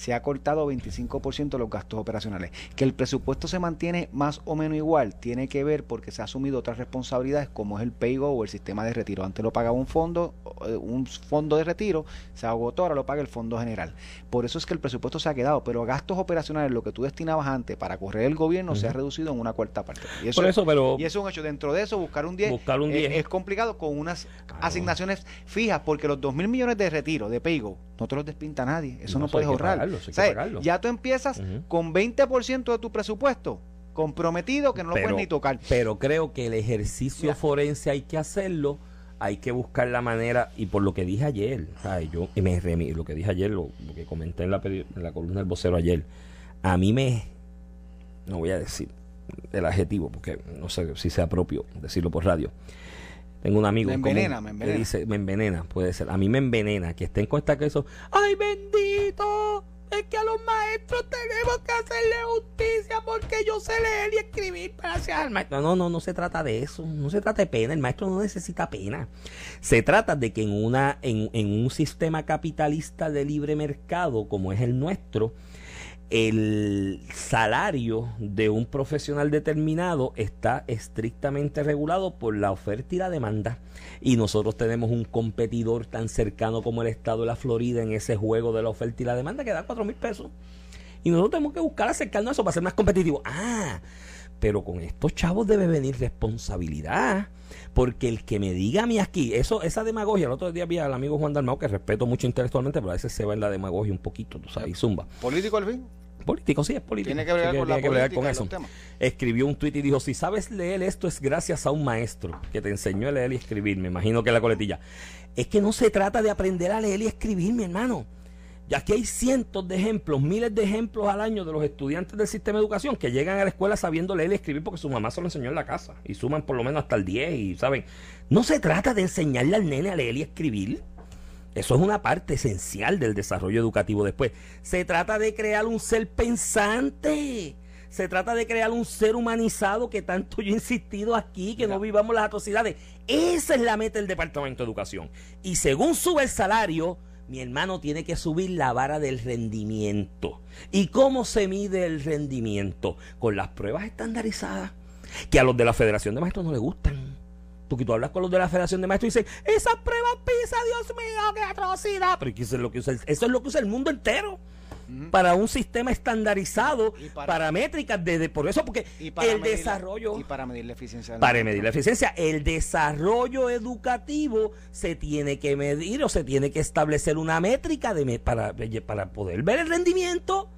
se ha cortado 25% los gastos operacionales. Que el presupuesto se mantiene más o menos igual tiene que ver porque se ha asumido otras responsabilidades como es el PayGo o el sistema de retiro. Antes lo pagaba un fondo, eh, un fondo de retiro, se agotó, ahora lo paga el fondo general. Por eso es que el presupuesto se ha quedado, pero gastos operacionales, lo que tú destinabas antes para correr el gobierno, se ha reducido en una cuarta parte. Y eso, Por eso, pero y eso es un hecho. Dentro de eso, buscar un 10, Buscar un eh, 10. es complicado con unas asignaciones fijas, porque los 2 mil millones de retiro de PayGo no te los despinta nadie. Eso No, no, puedes ahorrar. Hay O sea. Ya tú empiezas Ujú. con 20% de tu presupuesto comprometido que no lo puedes ni tocar. Pero creo que el ejercicio forense hay que hacerlo, hay que buscar la manera, y por lo que dije ayer, yo me remi- lo que dije ayer, lo, lo que comenté en la, en la columna del vocero ayer, a mí me, no voy a decir el adjetivo, porque no sé si sea propio decirlo por radio. Tengo un amigo Me en común envenena, me que dice, me envenena, puede ser. A mí me envenena que estén con esta que eso, ay bendito, que a los maestros tenemos que hacerle justicia porque yo sé leer y escribir gracias al maestro. No, no, no se trata de eso, no se trata de pena, el maestro no necesita pena. Se trata de que en una, en, en un sistema capitalista de libre mercado como es el nuestro, el salario de un profesional determinado está estrictamente regulado por la oferta y la demanda. Y nosotros tenemos un competidor tan cercano como el estado de la Florida en ese juego de la oferta y la demanda que da 4 mil pesos. Y nosotros tenemos que buscar acercarnos a eso para ser más competitivos. Ah, pero con estos chavos debe venir responsabilidad. Porque el que me diga a mí aquí, eso, esa demagogia, el otro día vi al amigo Juan Dalmao, que respeto mucho intelectualmente, pero a veces se va en la demagogia un poquito, tú sabes, y zumba. ¿Político al fin? Político, sí, es político. Tiene que bregar Sí, con la tiene que bregar política con y eso. Escribió un tuit y dijo, si sabes leer esto es gracias a un maestro que te enseñó a leer y escribir. Me imagino que es la coletilla. Es que no se trata de aprender a leer y escribir, mi hermano. Y aquí hay cientos de ejemplos, miles de ejemplos al año de los estudiantes del sistema de educación que llegan a la escuela sabiendo leer y escribir porque su mamá se lo enseñó en la casa y suman por lo menos hasta el 10 y saben. No se trata de enseñarle al nene a leer y escribir. Eso es una parte esencial del desarrollo educativo después. Se trata de crear un ser pensante. Se trata de crear un ser humanizado que tanto yo he insistido aquí, que no vivamos las atrocidades. Esa es la meta del Departamento de Educación. Y según sube el salario, mi hermano tiene que subir la vara del rendimiento. ¿Y cómo se mide el rendimiento? Con las pruebas estandarizadas, que a los de la Federación de Maestros no les gustan. Porque tú hablas con los de la Federación de Maestros y dicen, esas pruebas PISA, Dios mío, qué atrocidad. Pero ¿qué es lo que usa el- eso es lo que usa el mundo entero. Para un sistema estandarizado, para- para, métricas de, de- por eso, porque Y para el medir desarrollo, y para medir la eficiencia para medir la eficiencia, el desarrollo educativo se tiene que medir o se tiene que establecer una métrica de, para, para poder ver el rendimiento.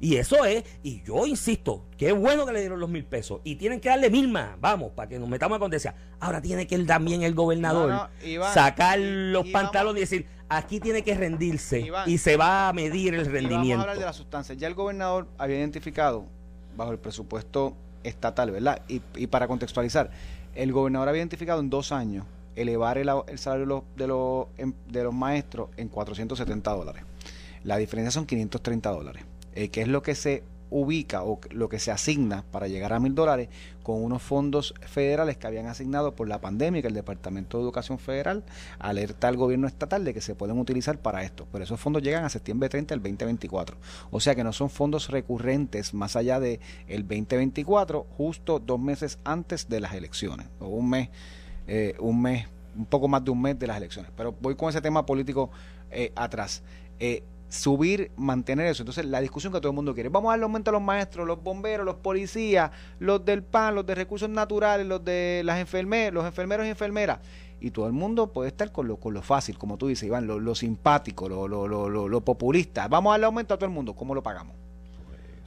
Y eso es, y yo insisto, qué bueno que le dieron los mil pesos. Y tienen que darle mil más, vamos, para que nos metamos en contencia. Ahora tiene que él también el gobernador No, no, Iván, sacar los y pantalones y decir, aquí tiene que rendirse Iván, y se va a medir el Y vamos a rendimiento. hablar de las sustancias. Ya el gobernador había identificado, bajo el presupuesto estatal, ¿verdad? Y, y para contextualizar, el gobernador había identificado en dos años elevar el, el salario de los, de, los, em, de los maestros en 470 dólares. La diferencia son 530 dólares, eh, que es lo que se ubica o lo que se asigna para llegar a mil dólares con unos fondos federales que habían asignado por la pandemia que el Departamento de Educación Federal alerta al gobierno estatal de que se pueden utilizar para esto. Pero esos fondos llegan a septiembre 30 del 2024. O sea que no son fondos recurrentes más allá del el 2024, justo dos meses antes de las elecciones, o un mes, eh, un mes, un poco más de un mes de las elecciones. Pero voy con ese tema político eh, atrás. Eh, subir, mantener eso. Entonces, la discusión que todo el mundo quiere. Vamos a darle aumento a los maestros, los bomberos, los policías, los del PAN, los de recursos naturales, los de las enfermeras, los enfermeros y enfermeras. Y todo el mundo puede estar con lo, con lo fácil, como tú dices, Iván, lo, lo simpático, lo, lo, lo, lo, lo populista. Vamos a darle aumento a todo el mundo. ¿Cómo lo pagamos?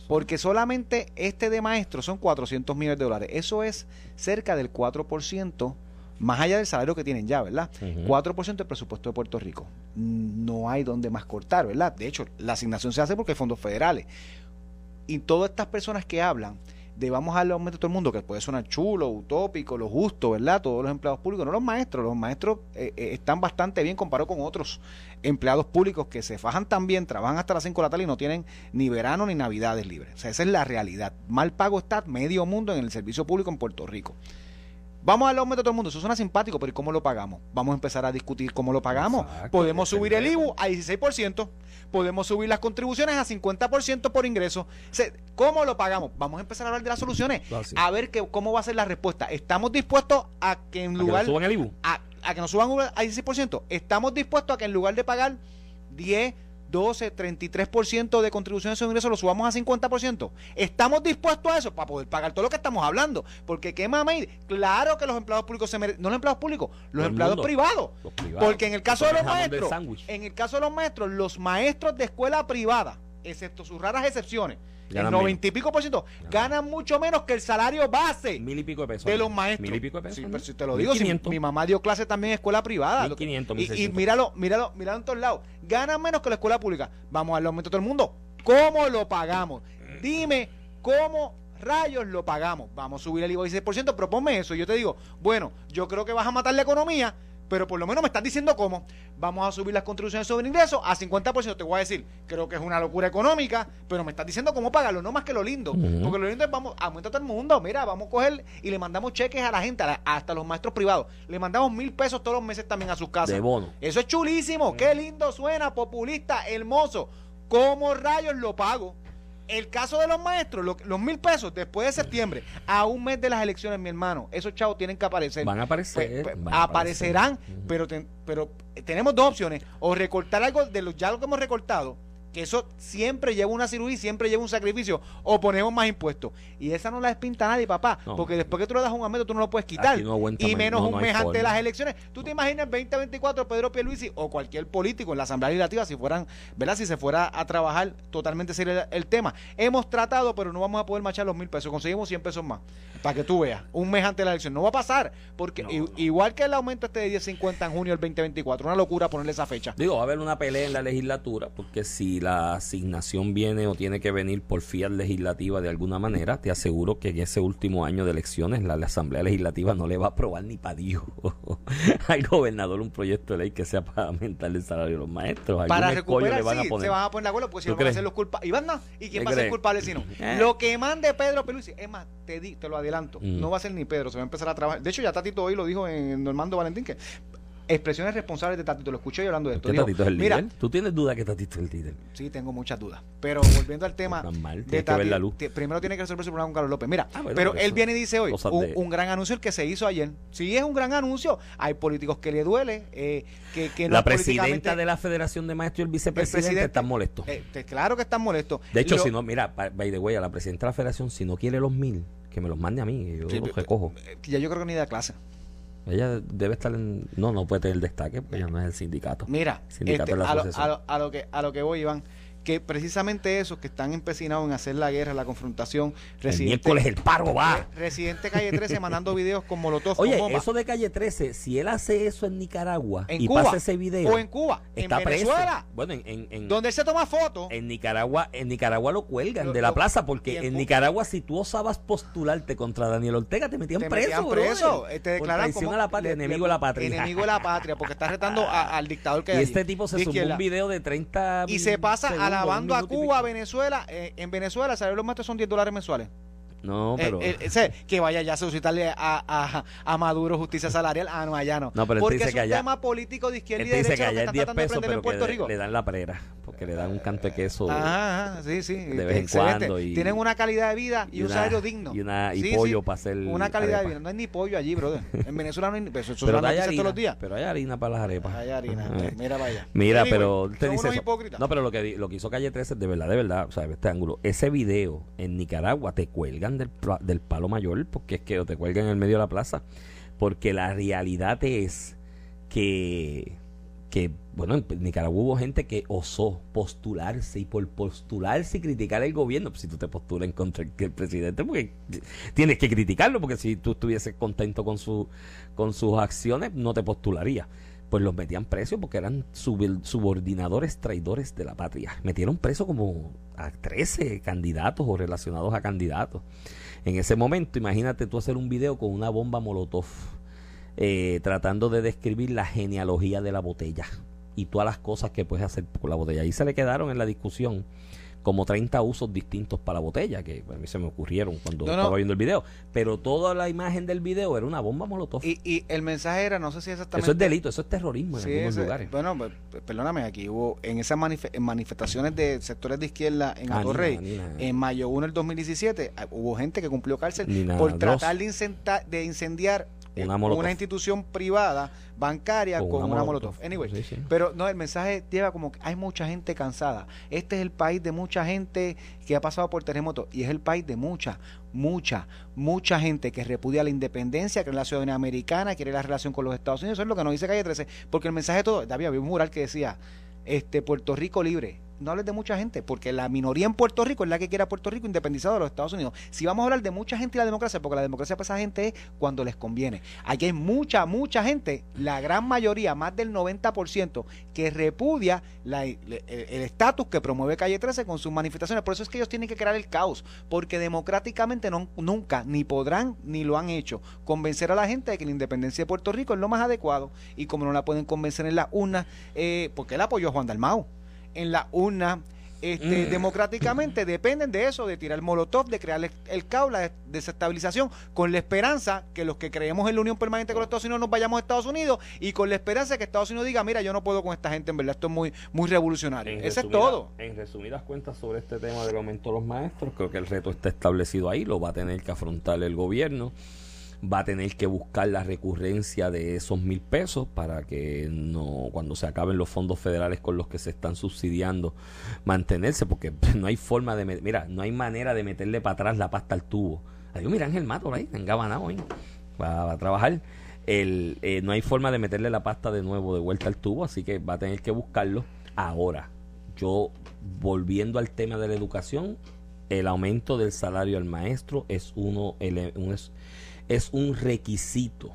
Porque solamente este de maestros son 400 millones de dólares. Eso es cerca del 4% más allá del salario que tienen ya, ¿verdad? Ujú. 4% del presupuesto de Puerto Rico. No hay donde más cortar, ¿verdad? De hecho, la asignación se hace porque hay fondos federales. Y todas estas personas que hablan de vamos a darle aumento a todo el mundo, que puede sonar chulo, utópico, lo justo, ¿verdad? Todos los empleados públicos, no los maestros, los maestros eh, eh, están bastante bien comparado con otros empleados públicos que se fajan también, trabajan hasta las 5 de la tarde y no tienen ni verano ni navidades libres. O sea, esa es la realidad. Mal pago está medio mundo en el servicio público en Puerto Rico. Vamos a darle aumento a todo el mundo. Eso suena simpático, pero ¿y cómo lo pagamos? Vamos a empezar a discutir cómo lo pagamos. Exacto, Podemos subir el. IBU a 16%. Podemos subir las contribuciones a 50% por ingreso. ¿Cómo lo pagamos? Vamos a empezar a hablar de las soluciones. Ah. A ver que, cómo va a ser la respuesta. ¿Estamos dispuestos a que en ¿A que lugar... lo suban el IBU? a, a que nos suban a 16%. Estamos dispuestos a que en lugar de pagar 10, 12, 33% de contribuciones sobre ingresos, lo subamos a 50%. Estamos dispuestos a eso para poder pagar todo lo que estamos hablando. Porque qué mamey, claro que los empleados públicos se merecen, no los empleados públicos, los empleados mundo. privados. Los privados. Porque en el caso de los maestros, en el caso de los maestros, los maestros de escuela privada, excepto sus raras excepciones, Ganan el 90 y pico por ciento, ganan mucho menos que el salario base Mil y pico de pesos. de los maestros. Mil y pico de pesos. Pero si te lo digo, si 1500. mi mamá dio clase también en escuela privada. 1500, y, y 1600. míralo, míralo, míralo en todos lados. Ganan menos que la escuela pública. Vamos a darle aumento a todo el mundo. ¿Cómo lo pagamos? Dime cómo rayos lo pagamos. Vamos a subir el IVA 16%, proponme eso. Y yo te digo, bueno, yo creo que vas a matar la economía, pero por lo menos me estás diciendo cómo. Vamos a subir las contribuciones sobre ingresos a 50%. Te voy a decir, creo que es una locura económica, pero me estás diciendo cómo pagarlo, no más que lo lindo. Porque lo lindo es, vamos, aumenta todo el mundo. Mira, vamos a coger y le mandamos cheques a la gente, a la- hasta los maestros privados. Le mandamos mil pesos todos los meses también a sus casas. De bono. Eso es chulísimo. Qué lindo suena, populista, hermoso. ¿Cómo rayos lo pago? El caso de los maestros, lo- los mil pesos después de septiembre, a un mes de las elecciones, mi hermano, esos chavos tienen que aparecer. Van a aparecer. Pues, pues, van a aparecerán, aparecer. Ujú. pero, ten- pero tenemos dos opciones. O recortar algo de los ya lo que hemos recortado, que eso siempre lleva una cirugía siempre lleva un sacrificio, o ponemos más impuestos. Y esa no la despinta nadie, papá, No. porque después que tú le das un aumento, tú no lo puedes quitar. No y menos no, un mes antes de las elecciones. ¿Tú te imaginas el 2024 Pedro Pierluisi o cualquier político en la Asamblea Legislativa si fueran, ¿verdad? Si se fuera a trabajar totalmente serio el, el tema. Hemos tratado, pero no vamos a poder machar los mil pesos. Conseguimos 100 pesos más. Para que tú veas, un mes antes de la elección. No va a pasar, porque igual que el aumento este de 10.50 en junio del 2024, una locura ponerle esa fecha. Digo, va a haber una pelea en la legislatura, porque si la asignación viene o tiene que venir por fiat legislativa de alguna manera, te aseguro que en ese último año de elecciones la, la Asamblea Legislativa no le va a aprobar ni para Dios al gobernador un proyecto de ley que sea para aumentar el salario de los maestros. Para recuperar, le van a sí, poner. se van a poner de acuerdo, porque si ¿Tú no van a ser los culpables. ¿Y? ¿Y quién ¿Qué va a ser culpable si no? Eh. Lo que mande Pedro Pierluisi, es más, te, di, te lo adelanto, Mm. no va a ser ni Pedro, se va a empezar a trabajar. De hecho, ya Tatito hoy lo dijo en Normando Valentín, que expresiones responsables de Tatito, lo escuché yo hablando de esto. ¿Qué Dijo, Tatito es el Mira, líder? ¿Tú tienes duda que Tatito es el líder? Sí, tengo muchas dudas. Pero volviendo al tema. Tan mal, de la luz. primero tiene que resolver su problema con Carlos López. Mira, Ah, bueno, pero pero él viene y dice hoy un, de- un gran anuncio el que se hizo ayer. Sí, es un gran anuncio. Hay políticos que le duele. eh, que, que no la presidenta de la Federación de Maestros y el vicepresidente presidente- están molestos. eh, claro que están molestos. De hecho, Lo- si no, mira, by the way, a la presidenta de la federación, si no quiere los mil, que me los mande a mí, yo Sí, los recojo. eh, Ya yo creo que ni da clase. Ella debe estar en... No, no puede tener el destaque, porque ella no es el sindicato. Mira, Sindicato este, de la a, lo, a lo- a lo que, a lo que voy, Iván, que precisamente esos que están empecinados en hacer la guerra, la confrontación, el miércoles el paro va. Residente Calle 13 mandando videos con molotov. Oye, con eso de Calle 13, si él hace eso en Nicaragua en y Cuba, pasa ese video, o en Cuba, está en preso. Venezuela, Bueno, en, en, en- donde él se toma fotos. en Nicaragua, en Nicaragua lo cuelgan Lo- de la lo- plaza porque en Nicaragua si tú osabas postularte contra Daniel Ortega te metían te preso, metían preso, eh, te declaran como a la patria, le- enemigo de la patria. Enemigo de la patria, porque está retando a- al dictador que y hay este allí, tipo se izquierda. un video de 30 Y se pasa segundos, alabando a Cuba. Venezuela. Eh, en Venezuela, ¿sabes? Los maestros son 10 dólares mensuales. No, Eh, pero eh, ese, que vaya ya a solicitarle a, a, a Maduro justicia salarial. Ah, no, allá no. No, pero Porque dice es que un allá- tema político de izquierda y dice derecha que lo que allá es están 10 tratando de pesos, pero que le, le dan la prera, porque le dan un canto de queso. Ajá, ajá, sí, sí. de vez en cuando y- Tienen una calidad de vida y, y un una- salario digno. y una- y Sí, pollo sí. para hacer Una calidad arepa. de vida. No hay ni pollo allí, brother. En Venezuela no hay ni. Eso, eso pero, hay harina, todos los días. pero hay harina para las arepas. Hay harina. Eh. Mira, vaya. Mira, pero te dice. No, pero lo que, hizo Calle 13 es de verdad, de verdad, o sea, este ángulo. Ese video en Nicaragua te cuelgan del, palo mayor, porque es que te cuelgan en el medio de la plaza, porque la realidad es que, que bueno, en Nicaragua hubo gente que osó postularse y por postularse y criticar el gobierno, pues si tú te postulas en contra del presidente, porque tienes que criticarlo, porque si tú estuvieses contento con, su, con sus acciones, no te postularía pues los metían presos porque eran subordinadores traidores de la patria. Metieron preso como a 13 candidatos o relacionados a candidatos. En ese momento, imagínate tú hacer un video con una bomba molotov eh, tratando de describir la genealogía de la botella y todas las cosas que puedes hacer con la botella. Ahí se le quedaron en la discusión como 30 usos distintos para la botella, que a mí se me ocurrieron cuando No, no. estaba viendo el video. Pero toda la imagen del video era una bomba molotov. Y, y el mensaje era, no sé si exactamente. Eso es delito, eso es terrorismo en Sí, algunos ese- lugares. Bueno, perdóname, aquí hubo en esas en manifestaciones de sectores de izquierda en Ah, Atorrey, en mayo 1 del 2017, ah, hubo gente que cumplió cárcel por tratar de, de incendiar eh, Una molotov. institución privada bancaria con, Con una, una molotov. molotov. Anyway, Sí, sí. pero no, el mensaje lleva como que hay mucha gente cansada. Este es el país de mucha gente que ha pasado por terremotos y es el país de mucha, mucha, mucha gente que repudia la independencia, que la ciudadanía americana, quiere la relación con los Estados Unidos. Eso es lo que nos dice Calle 13. Porque el mensaje todo, David, había un mural que decía, este Puerto Rico libre. No hables de mucha gente, porque la minoría en Puerto Rico es la que quiere a Puerto Rico independizado de los Estados Unidos. Si vamos a hablar de mucha gente y la democracia, porque la democracia para esa gente es cuando les conviene. Aquí hay mucha, mucha gente, la gran mayoría, más del 90%, que repudia el estatus que promueve Calle 13 con sus manifestaciones. Por eso es que ellos tienen que crear el caos, porque democráticamente no, nunca, ni podrán, ni lo han hecho, convencer a la gente de que la independencia de Puerto Rico es lo más adecuado. Y como no la pueden convencer en la urna, eh, porque él apoyó a Juan Dalmau, en la urna este, Mm. democráticamente dependen de eso, de tirar el molotov, de crear el, el caos, la desestabilización, con la esperanza que los que creemos en la unión permanente con los Estados Unidos nos vayamos a Estados Unidos y con la esperanza de que Estados Unidos diga, mira, yo no puedo con esta gente, en verdad, esto es muy, muy revolucionario. En Eso es resumida- todo. En resumidas cuentas sobre este tema del aumento de los maestros, creo que el reto está establecido ahí, lo va a tener que afrontar el gobierno, va a tener que buscar la recurrencia de esos mil pesos para que no, cuando se acaben los fondos federales con los que se están subsidiando, mantenerse, porque no hay forma de, mira, no hay manera de meterle para atrás la pasta al tubo. Adiós, mira Ángel Mato ahí, engabanado ahí, va, va a trabajar. El, eh, no hay forma de meterle la pasta de nuevo de vuelta al tubo, así que va a tener que buscarlo ahora. Yo, volviendo al tema de la educación, el aumento del salario al maestro es uno es, es un requisito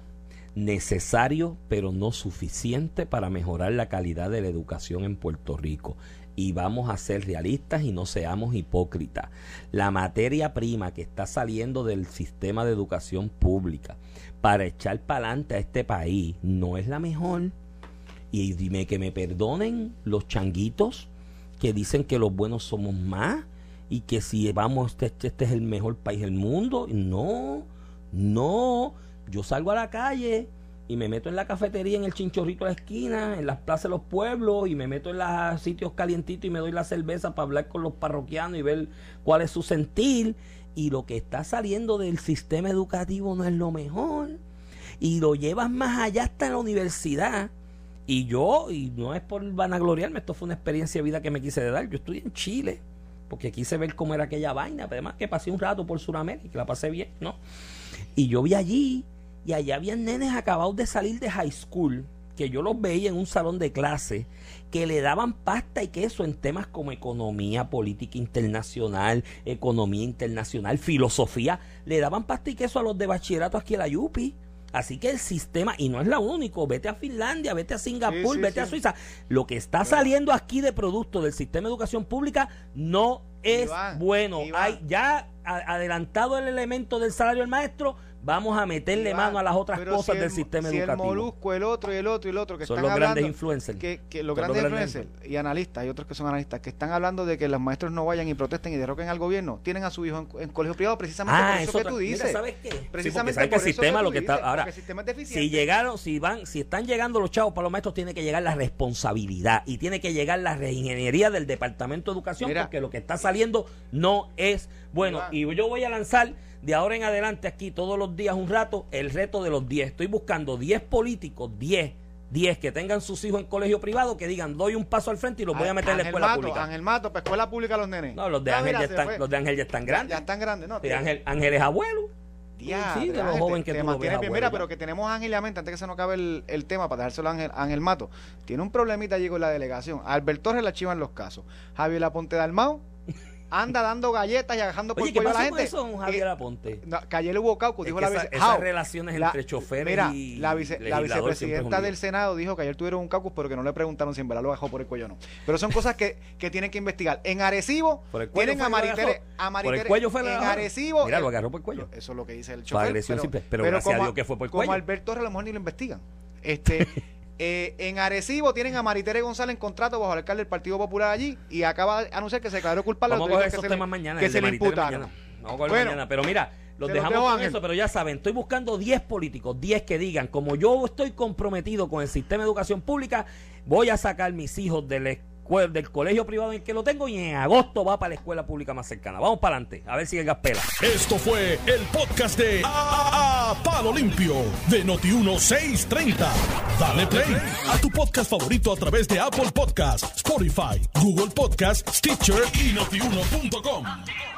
necesario pero no suficiente para mejorar la calidad de la educación en Puerto Rico. Y vamos a ser realistas y no seamos hipócritas. La materia prima que está saliendo del sistema de educación pública para echar para adelante a este país no es la mejor. Y dime que me perdonen los changuitos que dicen que los buenos somos más y que si vamos, este, este es el mejor país del mundo. No, no. Yo salgo a la calle y me meto en la cafetería, en el chinchorrito de la esquina, en las plazas de los pueblos y me meto en los sitios calientitos y me doy la cerveza para hablar con los parroquianos y ver cuál es su sentir. Y lo que está saliendo del sistema educativo no es lo mejor. Y lo llevas más allá hasta la universidad. Y yo, y no es por vanagloriarme, esto fue una experiencia de vida que me quise dar. Yo estudié en Chile, porque quise ver cómo era aquella vaina. pero Además que pasé un rato por Sudamérica, la pasé bien, ¿no? Y yo vi allí, y allá habían nenes acabados de salir de high school, que yo los veía en un salón de clase que le daban pasta y queso en temas como economía, política internacional, economía internacional, filosofía, le daban pasta y queso a los de bachillerato aquí en la Yupi. Así que el sistema, y no es la único, vete a Finlandia, vete a Singapur, Sí, sí, vete a. Suiza. Lo que está saliendo aquí de producto del sistema de educación pública no es Iván, bueno. Iván. Hay ya adelantado el elemento del salario del maestro, vamos a meterle Iván, mano a las otras cosas si del el- sistema si educativo. el molusco, el otro y el otro y el otro que Son están los grandes influencers. que, que los grandes los grandes influencers y analistas y otros que son analistas que están hablando de que los maestros no vayan y protesten y derroquen al gobierno, tienen a su hijo en, en colegio privado precisamente Ah, por eso eso que tú mira, dices. ¿sabes qué? Sí, Precisamente sabes que el por sistema lo que está ahora el sistema es deficiente. si llegaron, si van, si están llegando los chavos para los maestros tiene que llegar la responsabilidad y tiene que llegar la reingeniería del departamento de educación Mira. porque lo que está saliendo no es bueno Iván. y yo voy a lanzar de ahora en adelante aquí todos los días un rato el reto de los 10. Estoy buscando 10 políticos, 10 10 que tengan sus hijos en colegio privado que digan doy un paso al frente y los voy a meter en la escuela Mato, pública. Ángel Mato, para escuela pública los nenes. No, los de Ah, Ángel ya están, los de Ángel ya están Ya- grandes. Ya, están grandes, ¿no? Sí, Ángel, Ángel es abuelo. Diadre, Sí, de los jóvenes que te tú lo ves abuelo, Mira, ya. pero que tenemos a Ángel y a mente, antes que se nos acabe el, el tema, para dejárselo a Ángel, Ángel Mato. Tiene un problemita allí con la delegación. Albert Torres la chivan los casos. Javier Aponte Dalmau anda dando galletas y agajando por Oye, ¿qué cuello a la pasó con gente. eso, don Javier Eh, Aponte? no, que ayer hubo caucus, Es dijo que la esa- vice- esas relaciones la- entre choferes mira, y la, vice- la es vicepresidenta del Senado dijo que ayer tuvieron un caucus, pero que no le preguntaron si en verdad lo bajó por el cuello o no. Pero son cosas que, que tienen que investigar. En Arecibo Por el tienen a Maritere, a Por Maritere el cuello fue en. Arecibo. Mira, lo agarró por el cuello. Eso es lo que dice el chofer. agresión simple, pero gracias a como Dios que fue por el Como cuello. Alberto Torres a lo mejor ni lo investigan. Este, eh, en Arecibo tienen a Maritere González en contrato bajo el alcalde del Partido Popular allí y acaba de anunciar que se declaró culpable Vamos a los coger esos que se le- temas mañana. que se le imputaron. mañana. Vamos a Bueno, mañana. Pero mira, los dejamos dejo, con eso, pero ya saben, estoy buscando 10 políticos, 10 que digan, como yo estoy comprometido con el sistema de educación pública, voy a sacar mis hijos del, del colegio privado en el que lo tengo y en agosto va para la escuela pública más cercana. Vamos para adelante, a ver si el gas pela. Esto fue el podcast de A, A- Palo Limpio de Noti1630. Dale play a tu podcast favorito a través de Apple Podcasts, Spotify, Google Podcasts, Stitcher y notiuno.com.